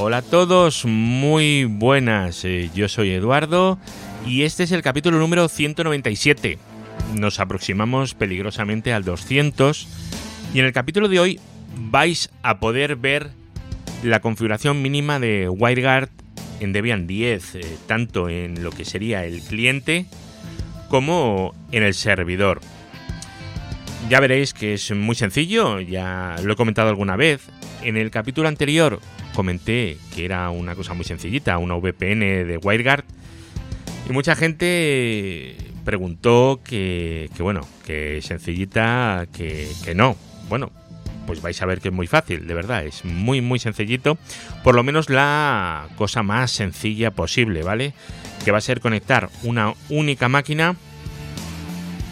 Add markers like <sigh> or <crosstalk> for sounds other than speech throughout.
Hola a todos, muy buenas. Eh, yo soy Eduardo y este es el capítulo número 197. Nos aproximamos peligrosamente al 200 y en el capítulo de hoy vais a poder ver la configuración mínima de WireGuard en Debian 10, eh, tanto en lo que sería el cliente como en el servidor. Ya veréis que es muy sencillo, ya lo he comentado alguna vez. En el capítulo anterior comenté que era una cosa muy sencillita, una VPN de WireGuard. Y mucha gente preguntó que, bueno, que sencillita, que, que no. Bueno, pues vais a ver que es muy fácil, de verdad, es muy muy sencillito, por lo menos la cosa más sencilla posible, ¿vale? Que va a ser conectar una única máquina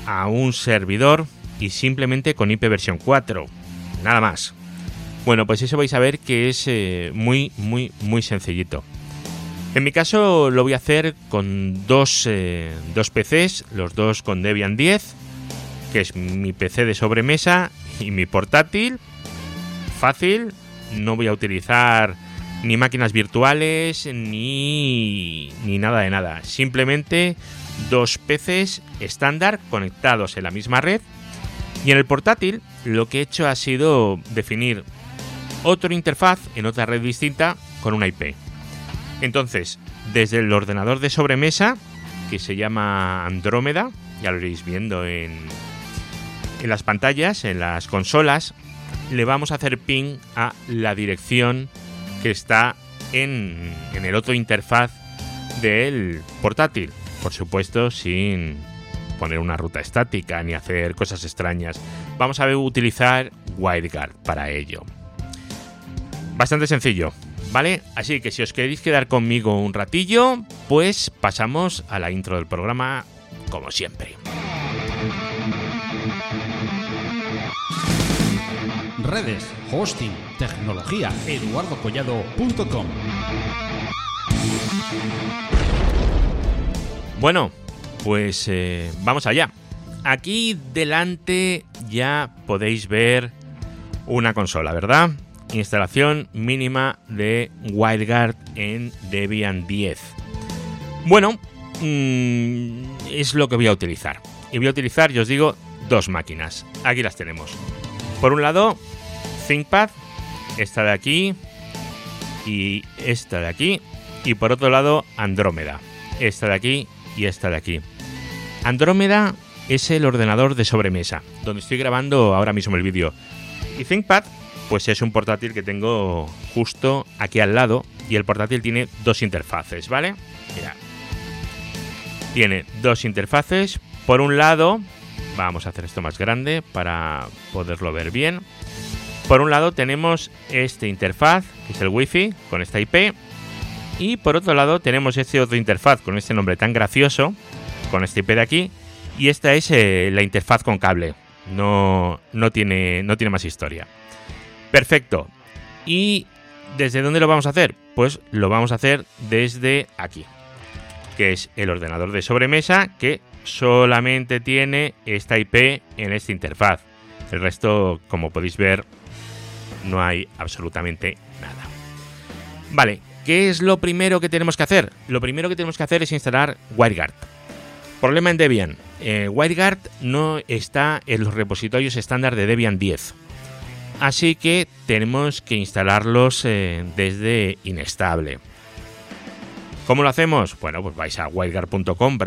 a un servidor y simplemente con IP versión 4, nada más. Bueno, pues eso vais a ver que es eh, muy muy muy sencillito. En mi caso lo voy a hacer con dos, eh, dos PCs, los dos con Debian 10, que es mi PC de sobremesa y mi portátil. Fácil, no voy a utilizar ni máquinas virtuales ni, ni nada de nada. Simplemente dos PCs estándar conectados en la misma red. Y en el portátil lo que he hecho ha sido definir otro interfaz en otra red distinta con una IP. Entonces, desde el ordenador de sobremesa, que se llama Andrómeda, ya lo iréis viendo en, las pantallas, en las consolas, le vamos a hacer ping a la dirección que está en, en el otro interfaz del portátil. Por supuesto, sin poner una ruta estática ni hacer cosas extrañas. Vamos a utilizar WireGuard para ello. Bastante sencillo, ¿vale? Así que si os queréis quedar conmigo un ratillo, pues pasamos a la intro del programa como siempre. redes, hosting, tecnología, eduardocollado.com. Bueno, pues eh, vamos allá. Aquí delante ya podéis ver una consola, ¿verdad? Instalación mínima de WireGuard en Debian 10. Bueno, mm, es lo que voy a utilizar. Y voy a utilizar, yo os digo, dos máquinas. Aquí las tenemos. Por un lado, ThinkPad, esta de aquí y esta de aquí. Y por otro lado, Andrómeda, esta de aquí y esta de aquí. Andrómeda es el ordenador de sobremesa, donde estoy grabando ahora mismo el vídeo. Y ThinkPad, pues es un portátil que tengo justo aquí al lado. Y el portátil tiene dos interfaces, ¿vale? Mira. Tiene dos interfaces. Por un lado, vamos a hacer esto más grande para poderlo ver bien. Por un lado tenemos este interfaz, que es el Wi-Fi, con esta IP. Y por otro lado tenemos este otro interfaz con este nombre tan gracioso, con este IP de aquí. Y esta es eh, la interfaz con cable. No, no, tiene, no tiene más historia. Perfecto. ¿Y desde dónde lo vamos a hacer? Pues lo vamos a hacer desde aquí. Que es el ordenador de sobremesa que solamente tiene esta IP en esta interfaz. El resto, como podéis ver, no hay absolutamente nada. Vale, ¿qué es lo primero que tenemos que hacer? Lo primero que tenemos que hacer es instalar WireGuard. Problema en Debian. Eh, WireGuard no está en los repositorios estándar de Debian 10. Así que tenemos que instalarlos eh, desde inestable. ¿Cómo lo hacemos? Bueno, pues vais a wireguard.com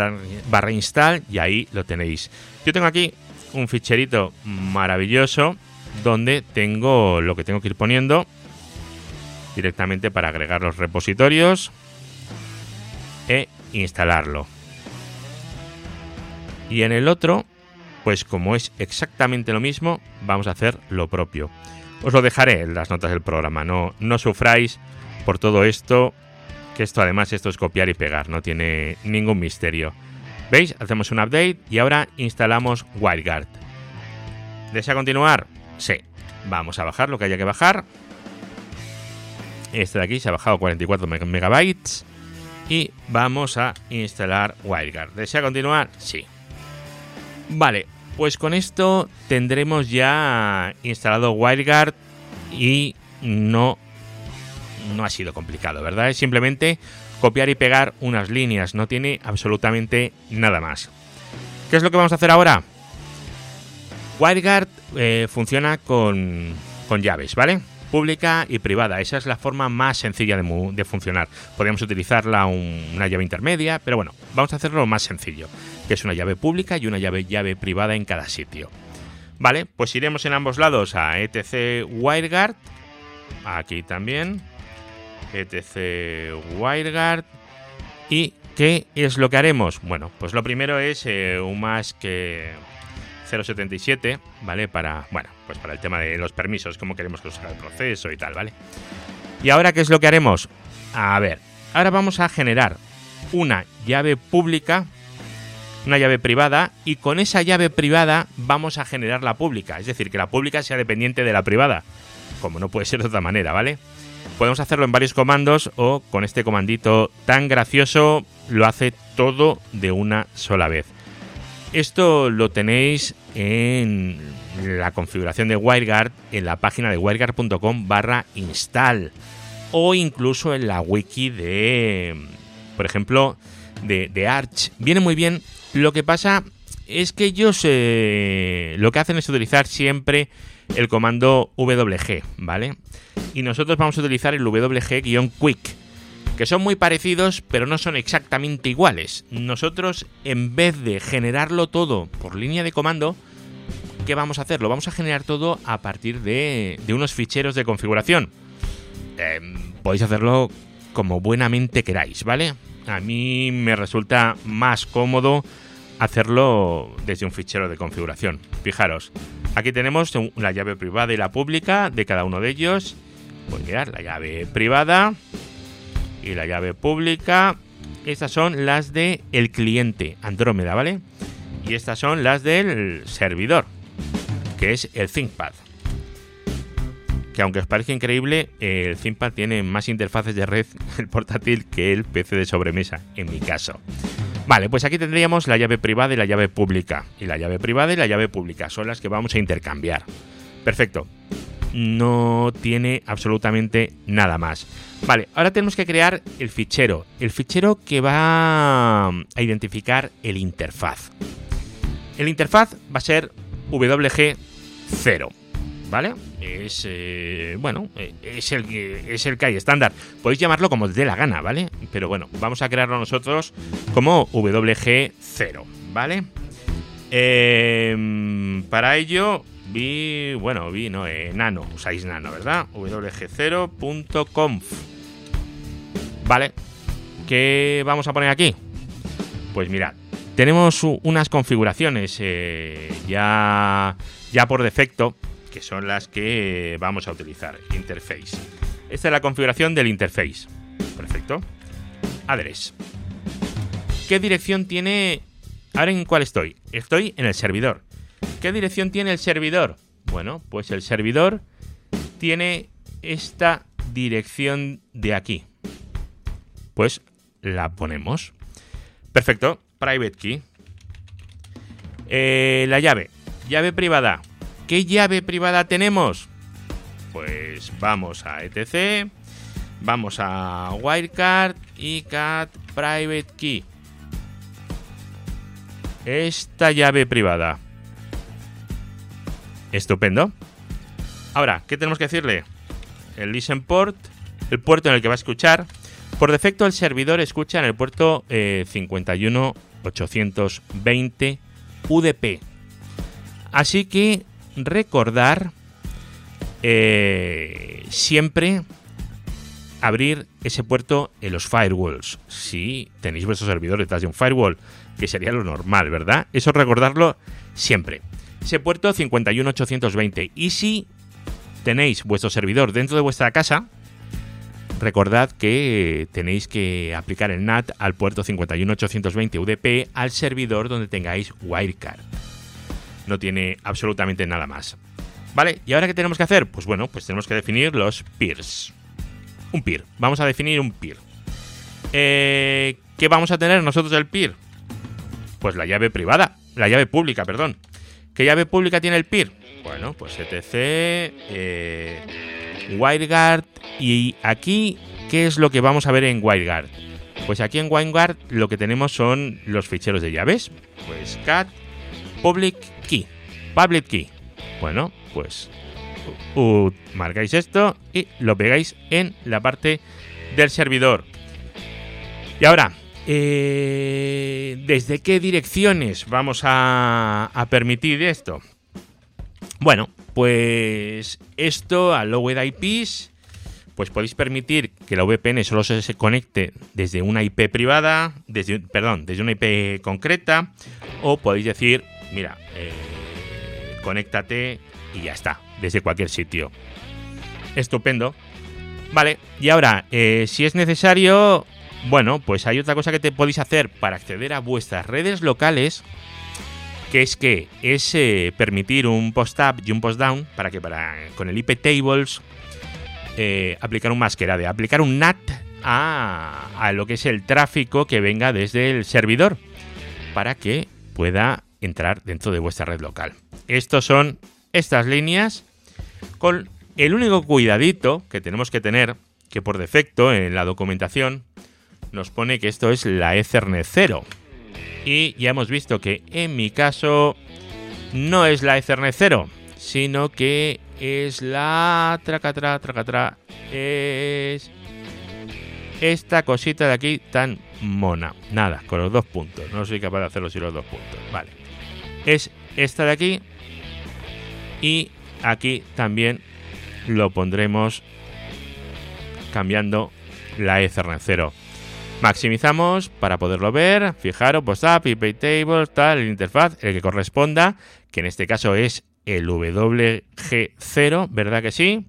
barra install y ahí lo tenéis. Yo tengo aquí un ficherito maravilloso donde tengo lo que tengo que ir poniendo directamente para agregar los repositorios e instalarlo. Y en el otro, pues como es exactamente lo mismo, vamos a hacer lo propio. Os lo dejaré en las notas del programa, no, no sufráis por todo esto, que esto además esto es copiar y pegar, no tiene ningún misterio. ¿Veis? Hacemos un update y ahora instalamos WireGuard. ¿Desea continuar? Sí. Vamos a bajar lo que haya que bajar. Este de aquí se ha bajado 44 megabytes. Y vamos a instalar WireGuard. ¿Desea continuar? Sí. Vale, pues con esto tendremos ya instalado WireGuard y no no ha sido complicado, ¿verdad? Es simplemente copiar y pegar unas líneas, no tiene absolutamente nada más. ¿Qué es lo que vamos a hacer ahora? WireGuard eh, funciona con, con llaves, ¿vale? pública y privada. Esa es la forma más sencilla de, funcionar. Podríamos utilizarla una llave intermedia, pero bueno, vamos a hacerlo lo más sencillo, que es una llave pública y una llave, llave privada en cada sitio. Vale, pues iremos en ambos lados a etc WireGuard, aquí también, etc WireGuard, y ¿qué es lo que haremos? Bueno, pues lo primero es eh, un más que 077, ¿vale? Para, bueno, pues para el tema de los permisos, cómo queremos que el proceso y tal, ¿vale? Y ahora, ¿qué es lo que haremos? A ver, ahora vamos a generar una llave pública, una llave privada, y con esa llave privada vamos a generar la pública. Es decir, que la pública sea dependiente de la privada, como no puede ser de otra manera, ¿vale? Podemos hacerlo en varios comandos o con este comandito tan gracioso lo hace todo de una sola vez. Esto lo tenéis en la configuración de WireGuard en la página de wireguard.com barra install o incluso en la wiki de, por ejemplo, de, Arch. Viene muy bien. Lo que pasa es que ellos eh, lo que hacen es utilizar siempre el comando WG, ¿vale? Y nosotros vamos a utilizar el WG-quick que son muy parecidos pero no son exactamente iguales. Nosotros en vez de generarlo todo por línea de comando, ¿qué vamos a hacer? Lo vamos a generar todo a partir de, unos ficheros de configuración. Em, podéis hacerlo como buenamente queráis, ¿vale? A mí me resulta más cómodo hacerlo desde un fichero de configuración. Fijaros, aquí tenemos la llave privada y la pública de cada uno de ellos. Pues mirar, la llave privada y la llave pública. Estas son las de el cliente Andrómeda, ¿vale? Y estas son las del servidor, que es el ThinkPad. Que aunque os parezca increíble, el ThinkPad tiene más interfaces de red <laughs> el portátil que el PC de sobremesa, en mi caso. Vale, pues aquí tendríamos la llave privada y la llave pública. Y la llave privada y la llave pública son las que vamos a intercambiar. Perfecto. No tiene absolutamente nada más. Vale, ahora tenemos que crear el fichero. El fichero que va a identificar el interfaz. El interfaz va a ser WG0. ¿Vale? Es, eh, bueno, eh, es el, es el que hay estándar. Podéis llamarlo como os dé la gana, ¿vale? Pero bueno, vamos a crearlo nosotros como WG0, ¿vale? Em, para ello, vi, bueno, vi, no, eh, nano, usáis nano, ¿verdad? wg0.conf. Vale, ¿qué vamos a poner aquí? Pues mirad, tenemos unas configuraciones ya, ya por defecto, que son las que vamos a utilizar. Interface. Esta es la configuración del interface. Perfecto. Address. ¿Qué dirección tiene? Ahora en cuál estoy. Estoy en el servidor. ¿Qué dirección tiene el servidor? Bueno, pues el servidor tiene esta dirección de aquí. Pues la ponemos. Perfecto. Private key. Eh, la llave. Llave privada. ¿Qué llave privada tenemos? Pues vamos a etc. Vamos a Wirecard y cat private key. Esta llave privada. Estupendo. Ahora, ¿qué tenemos que decirle? El listen port, el puerto en el que va a escuchar. Por defecto, el servidor escucha en el puerto 51820 eh, UDP. Así que recordar eh, siempre abrir ese puerto en los firewalls. Si tenéis vuestro servidor detrás de un firewall, que sería lo normal, ¿verdad? Eso recordarlo siempre ese puerto 51820. Y si tenéis vuestro servidor dentro de vuestra casa, recordad que tenéis que aplicar el NAT al puerto 51820 UDP al servidor donde tengáis Wirecard. No tiene absolutamente nada más. ¿Vale? ¿Y ahora qué tenemos que hacer? Pues bueno, pues tenemos que definir los peers. Un peer. Vamos a definir un peer. Eh, ¿Qué vamos a tener nosotros del peer? Pues la llave privada. La llave pública, perdón. ¿Qué llave pública tiene el peer? Bueno, pues etc. Eh, WireGuard. Y aquí, ¿qué es lo que vamos a ver en WireGuard? Pues aquí en WireGuard lo que tenemos son los ficheros de llaves. Pues cat public Public key. Bueno, pues marcáis esto y lo pegáis en la parte del servidor. Y ahora, eh, ¿desde qué direcciones vamos a, permitir esto? Bueno, pues esto a Low IPs, pues podéis permitir que la VPN solo se conecte desde una IP privada, desde, perdón, desde una IP concreta, o podéis decir, mira, eh, conéctate y ya está, desde cualquier sitio. Estupendo. Vale, y ahora, eh, si es necesario, bueno, pues hay otra cosa que te podéis hacer para acceder a vuestras redes locales, que es que es eh, permitir un post-up y un post-down para que para, con el IP tables aplicar un de aplicar un NAT a, a lo que es el tráfico que venga desde el servidor para que pueda entrar dentro de vuestra red local. Estos son estas líneas con el único cuidadito que tenemos que tener, que por defecto en la documentación nos pone que esto es la Ethernet 0. Y ya hemos visto que en mi caso no es la Ethernet 0, sino que es la tracatra, tracatra, es esta cosita de aquí tan mona. Nada, con los dos puntos. No soy capaz de hacerlo sin los dos puntos. Vale. Es esta de aquí y aquí también lo pondremos cambiando la Ethernet 0. Maximizamos para poderlo ver. Fijaros, PostUp, IP Table, tal, el interfaz, el que corresponda, que en este caso es el WG0, ¿verdad que sí?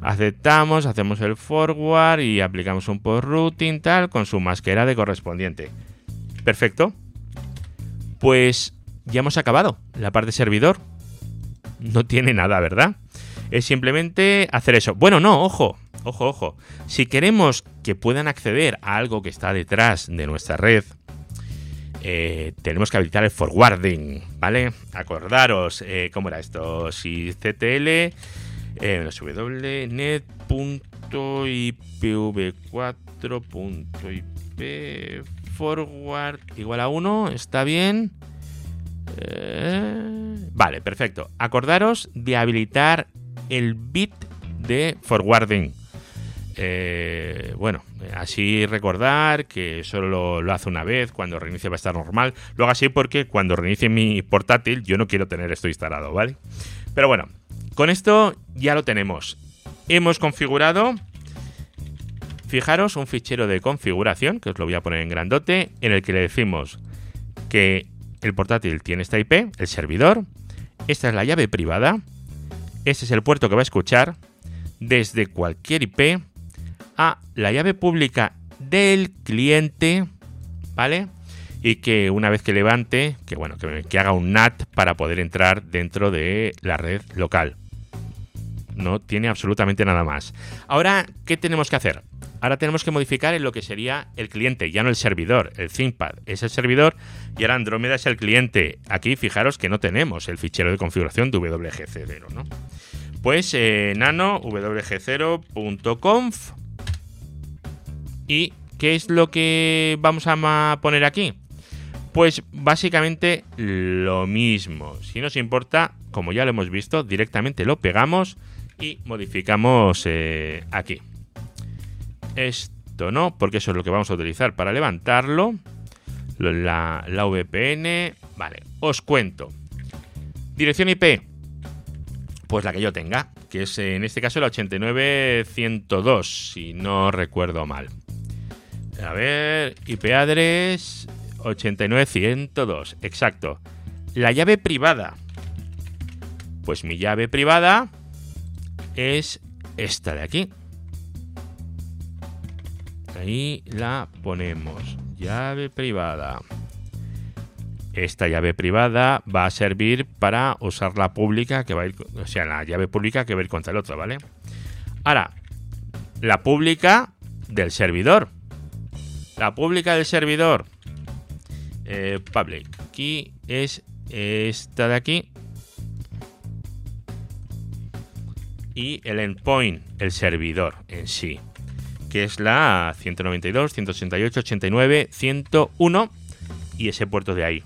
Aceptamos, hacemos el forward y aplicamos un post routing tal con su masquera de correspondiente. Perfecto. Pues ya hemos acabado la parte servidor no tiene nada, ¿verdad? Es simplemente hacer eso. Bueno, no, ojo, ojo, ojo. Si queremos que puedan acceder a algo que está detrás de nuestra red, eh, tenemos que habilitar el forwarding, ¿vale? Acordaros, eh, ¿cómo era esto? Si CTL, eh, www.net.ipv4.ip forward igual a 1, ¿está bien? Eh, vale, perfecto. Acordaros de habilitar el bit de forwarding. Eh, bueno, así recordar que solo lo, hace una vez, cuando reinicie va a estar normal. Lo hago así porque cuando reinicie mi portátil yo no quiero tener esto instalado, ¿vale? Pero bueno, con esto ya lo tenemos. Hemos configurado, fijaros, un fichero de configuración, que os lo voy a poner en grandote, en el que le decimos que el portátil tiene esta IP, el servidor. Esta es la llave privada. Este es el puerto que va a escuchar desde cualquier IP a la llave pública del cliente, ¿vale? Y que una vez que levante, que bueno, que, que haga un NAT para poder entrar dentro de la red local. No tiene absolutamente nada más. Ahora, ¿qué tenemos que hacer? Ahora tenemos que modificar en lo que sería el cliente, ya no el servidor. El ThinkPad es el servidor y ahora Andrómeda es el cliente. Aquí fijaros que no tenemos el fichero de configuración de WGC0, ¿no? Pues eh, nano wg0.conf y ¿qué es lo que vamos a poner aquí? Pues básicamente lo mismo. Si nos importa, como ya lo hemos visto, directamente lo pegamos y modificamos eh, aquí. Esto no, porque eso es lo que vamos a utilizar para levantarlo. La, VPN. Vale, os cuento. Dirección IP. Pues la que yo tenga, que es en este caso la 89102, si no recuerdo mal. A ver, IP address 89102, exacto. La llave privada. Pues mi llave privada es esta de aquí. Ahí la ponemos. Llave privada. Esta llave privada va a servir para usar la pública que va a ir, o sea, la llave pública que va a ir contra el otro, ¿vale? Ahora, la pública del servidor. La pública del servidor. Eh, public. Aquí es esta de aquí. y el endpoint, el servidor en sí, que es la 192, 168, 89, 101 y ese puerto de ahí.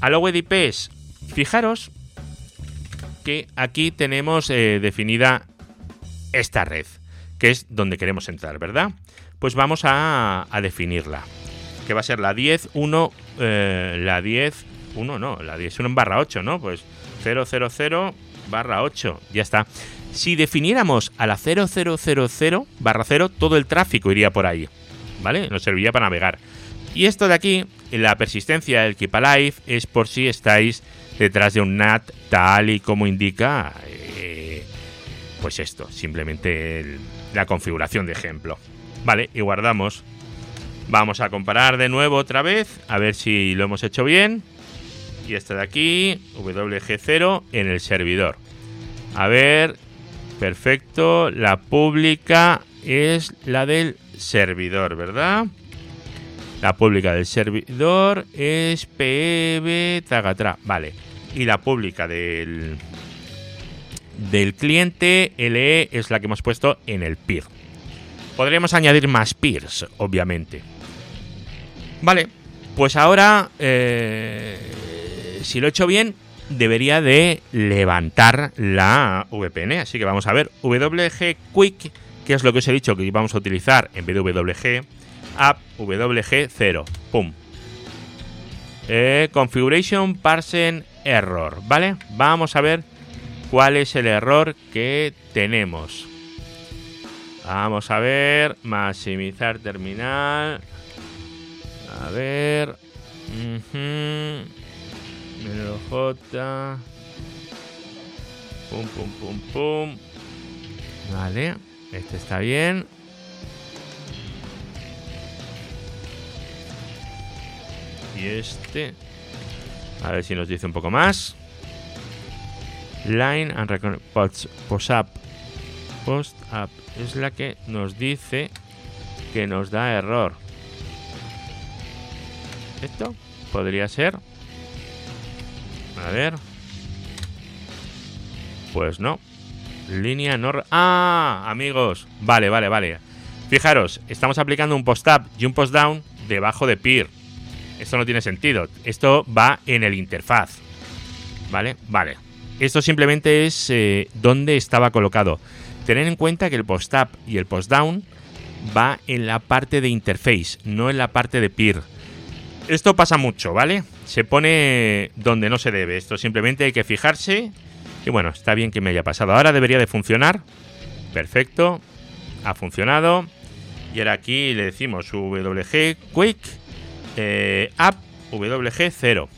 A la web IPs, fijaros que aquí tenemos eh, definida esta red, que es donde queremos entrar, ¿verdad? Pues vamos a, definirla, que va a ser la 10, 1, eh, la 10, 1 no, la 10, 1 en barra 8, ¿no? Pues 000 barra 8, ya está. Si definiéramos a la 0000 barra 0, todo el tráfico iría por ahí, ¿vale? Nos serviría para navegar. Y esto de aquí, la persistencia del Keep Alive, es por si estáis detrás de un NAT tal y como indica, eh, pues esto, simplemente la configuración de ejemplo. Vale, y guardamos. Vamos a comparar de nuevo otra vez, a ver si lo hemos hecho bien. Y esta de aquí, WG0 en el servidor. A ver, perfecto. La pública es la del servidor, ¿verdad? La pública del servidor es PEB Tagatra. Vale. Y la pública del, del cliente LE es la que hemos puesto en el peer. Podríamos añadir más peers, obviamente. Vale. Pues ahora, eh, si lo he hecho bien, debería de levantar la VPN. Así que vamos a ver. WG Quick, que es lo que os he dicho que vamos a utilizar en vez de WG app WG0. Pum. Eh, configuration Parsen Error. ¿Vale? Vamos a ver cuál es el error que tenemos. Vamos a ver. Maximizar terminal. A ver. J. Pum, pum, pum, pum. Vale. Este está bien. Y este. A ver si nos dice un poco más. Line and post, post up. Post up es la que nos dice que nos da error. Esto podría ser. A ver. Pues no. Línea no. Ah, amigos. Vale, vale, vale. Fijaros, estamos aplicando un post up y un post down debajo de peer. Esto no tiene sentido. Esto va en el interfaz. ¿Vale? Vale. Esto simplemente es eh, donde estaba colocado. Tened en cuenta que el post-up y el post-down va en la parte de interface, no en la parte de peer. Esto pasa mucho, ¿vale? Se pone donde no se debe. Esto simplemente hay que fijarse. Y bueno, está bien que me haya pasado. Ahora debería de funcionar. Perfecto. Ha funcionado. Y ahora aquí le decimos WG Quick eh, app WG0.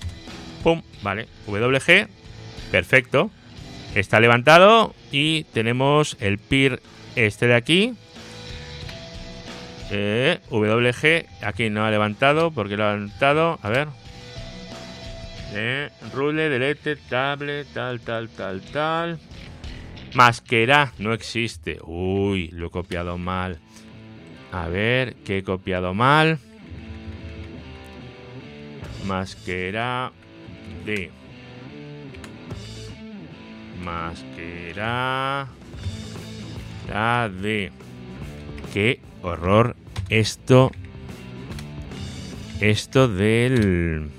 Pum, vale. WG, perfecto. Está levantado y tenemos el peer este de aquí. Eh, WG, aquí no ha levantado porque lo ha levantado. A ver. Eh, rule, delete, tablet, tal, tal, tal, tal. Masquera no existe. Uy, lo he copiado mal. A ver, ¿qué he copiado mal? más que era de más que era la de qué horror esto esto del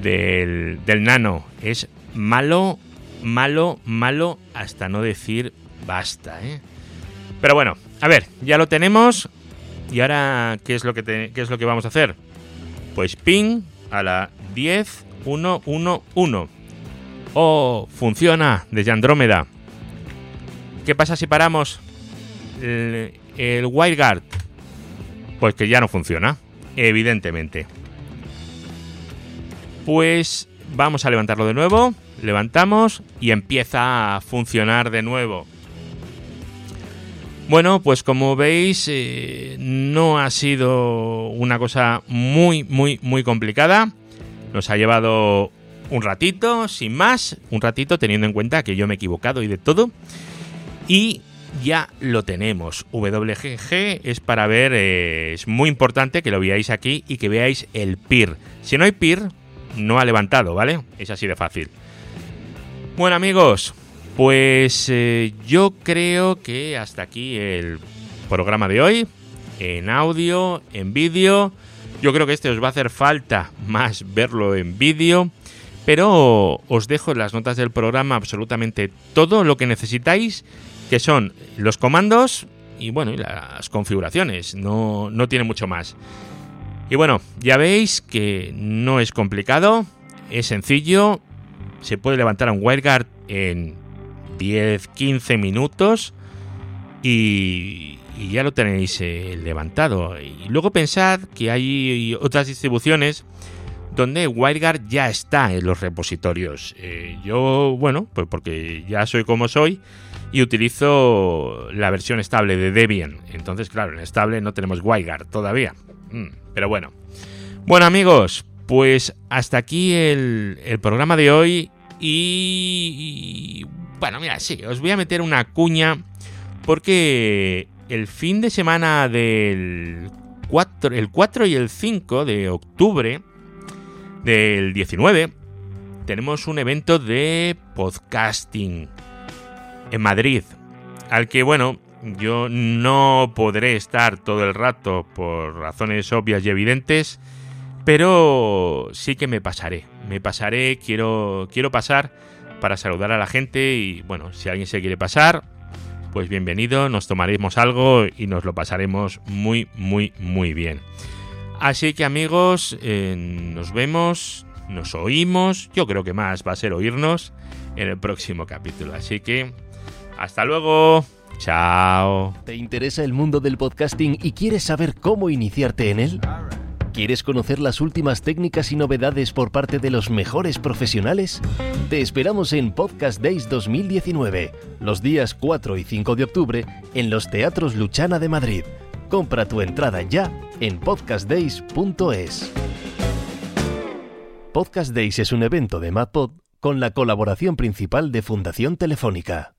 del, del nano es malo malo malo hasta no decir basta ¿eh? pero bueno a ver ya lo tenemos y ahora qué es lo que qué es lo que vamos a hacer pues ping a la 10111. Oh, funciona desde Andrómeda. ¿Qué pasa si paramos el, el WireGuard? Pues que ya no funciona, evidentemente. Pues vamos a levantarlo de nuevo. Levantamos y empieza a funcionar de nuevo. Bueno, pues como veis, eh, no ha sido una cosa muy, muy, muy complicada. Nos ha llevado un ratito, sin más, un ratito teniendo en cuenta que yo me he equivocado y de todo. Y ya lo tenemos. WGG es para ver, eh, es muy importante que lo veáis aquí y que veáis el PIR. Si no hay PIR, no ha levantado, ¿vale? Es así de fácil. Bueno amigos, Pues eh, yo creo que hasta aquí el programa de hoy, en audio, en vídeo. Yo creo que este os va a hacer falta más verlo en vídeo, pero os dejo en las notas del programa absolutamente todo lo que necesitáis, que son los comandos y bueno, y las configuraciones, no, no tiene mucho más. Y bueno, ya veis que no es complicado, es sencillo, se puede levantar un WireGuard en 10-15 minutos y, ya lo tenéis eh, levantado. Y luego pensad que hay otras distribuciones donde WireGuard ya está en los repositorios. Eh, yo, bueno, pues porque ya soy como soy y utilizo la versión estable de Debian. Entonces, claro, en estable no tenemos WireGuard todavía. Mm, pero bueno. Bueno amigos, pues hasta aquí el, programa de hoy y, bueno, mira, sí, os voy a meter una cuña porque el fin de semana del 4, el 4 y el 5 de octubre del 19 tenemos un evento de podcasting en Madrid, al que bueno, yo no podré estar todo el rato por razones obvias y evidentes, pero sí que me pasaré, me pasaré, quiero quiero pasar para saludar a la gente y bueno, si alguien se quiere pasar, pues bienvenido, nos tomaremos algo y nos lo pasaremos muy, muy, muy bien. Así que amigos, eh, nos vemos, nos oímos, yo creo que más va a ser oírnos en el próximo capítulo. Así que, hasta luego. Chao. ¿Te interesa el mundo del podcasting y quieres saber cómo iniciarte en él? ¿Quieres conocer las últimas técnicas y novedades por parte de los mejores profesionales? Te esperamos en Podcast Days 2019, los días 4 y 5 de octubre, en los Teatros Luchana de Madrid. Compra tu entrada ya en podcastdays.es. Podcast Days es un evento de MadPod con la colaboración principal de Fundación Telefónica.